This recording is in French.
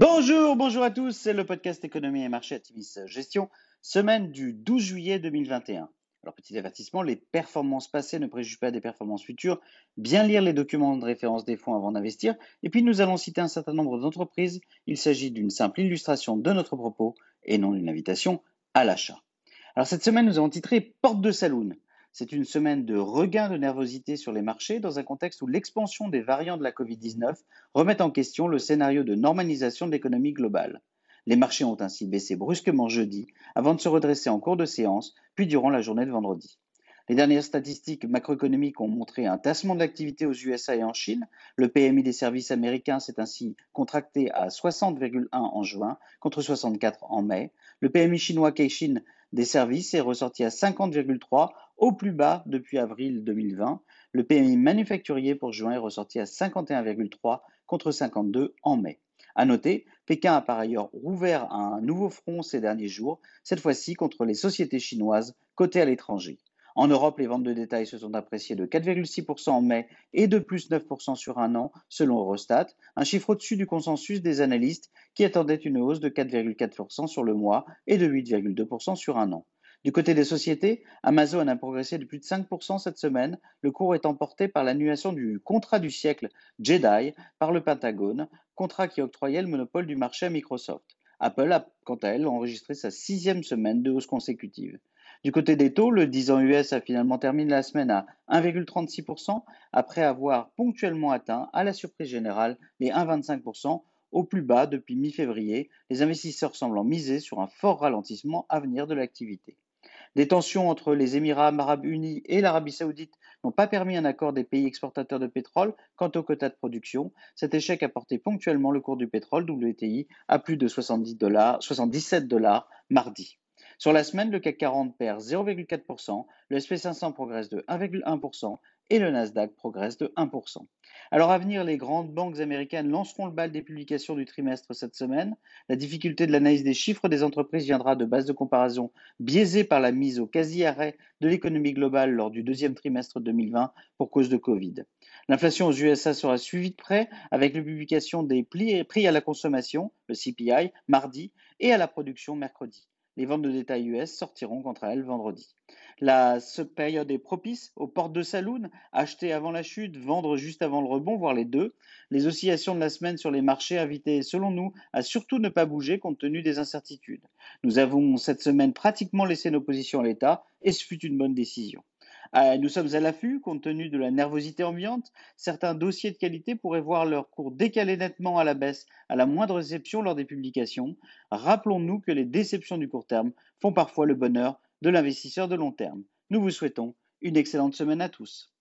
Bonjour, bonjour à tous, c'est le podcast Économie et Marché Activis Gestion, semaine du 12 juillet 2021. Alors petit avertissement, les performances passées ne préjugent pas des performances futures. Bien lire les documents de référence des fonds avant d'investir. Et puis nous allons citer un certain nombre d'entreprises. Il s'agit d'une simple illustration de notre propos et non d'une invitation à l'achat. Alors cette semaine, nous avons titré Porte de Saloon. C'est une semaine de regain de nervosité sur les marchés dans un contexte où l'expansion des variants de la Covid-19 remet en question le scénario de normalisation de l'économie globale. Les marchés ont ainsi baissé brusquement jeudi avant de se redresser en cours de séance, puis durant la journée de vendredi. Les dernières statistiques macroéconomiques ont montré un tassement de l'activité aux USA et en Chine. Le PMI des services américains s'est ainsi contracté à 60,1 en juin contre 64 en mai. Le PMI chinois Caixin des services est ressorti à 50,3 au plus bas depuis avril 2020. Le PMI manufacturier pour juin est ressorti à 51,3 contre 52 en mai. À noter, Pékin a par ailleurs rouvert un nouveau front ces derniers jours, cette fois-ci contre les sociétés chinoises cotées à l'étranger. En Europe, les ventes de détail se sont appréciées de 4,6% en mai et de plus 9% sur un an, selon Eurostat, un chiffre au-dessus du consensus des analystes qui attendaient une hausse de 4,4% sur le mois et de 8,2% sur un an. Du côté des sociétés, Amazon a progressé de plus de 5% cette semaine, le cours étant porté par l'annulation du contrat du siècle Jedi par le Pentagone, contrat qui octroyait le monopole du marché à Microsoft. Apple a, quant à elle, enregistré sa sixième semaine de hausse consécutive. Du côté des taux, le 10 ans US a finalement terminé la semaine à 1,36% après avoir ponctuellement atteint, à la surprise générale, les 1,25% au plus bas depuis mi-février, les investisseurs semblant miser sur un fort ralentissement à venir de l'activité. Les tensions entre les Émirats arabes unis et l'Arabie saoudite n'ont pas permis un accord des pays exportateurs de pétrole quant aux quotas de production. Cet échec a porté ponctuellement le cours du pétrole WTI à plus de 70 dollars, 77 dollars mardi. Sur la semaine, le CAC 40 perd 0,4%, le SP500 progresse de 1,1% et le Nasdaq progresse de 1%. Alors à venir, les grandes banques américaines lanceront le bal des publications du trimestre cette semaine. La difficulté de l'analyse des chiffres des entreprises viendra de bases de comparaison biaisées par la mise au quasi-arrêt de l'économie globale lors du deuxième trimestre 2020 pour cause de Covid. L'inflation aux USA sera suivie de près avec la publication des prix à la consommation, le CPI, mardi, et à la production mercredi. Les ventes de détail US sortiront contre elles vendredi. La période est propice aux portes de saloon, acheter avant la chute, vendre juste avant le rebond, voire les deux. Les oscillations de la semaine sur les marchés invitaient, selon nous, à surtout ne pas bouger compte tenu des incertitudes. Nous avons cette semaine pratiquement laissé nos positions à l'état et ce fut une bonne décision. Euh, nous sommes à l'affût, compte tenu de la nervosité ambiante. Certains dossiers de qualité pourraient voir leur cours décaler nettement à la baisse à la moindre réception lors des publications. Rappelons-nous que les déceptions du court terme font parfois le bonheur de l'investisseur de long terme. Nous vous souhaitons une excellente semaine à tous.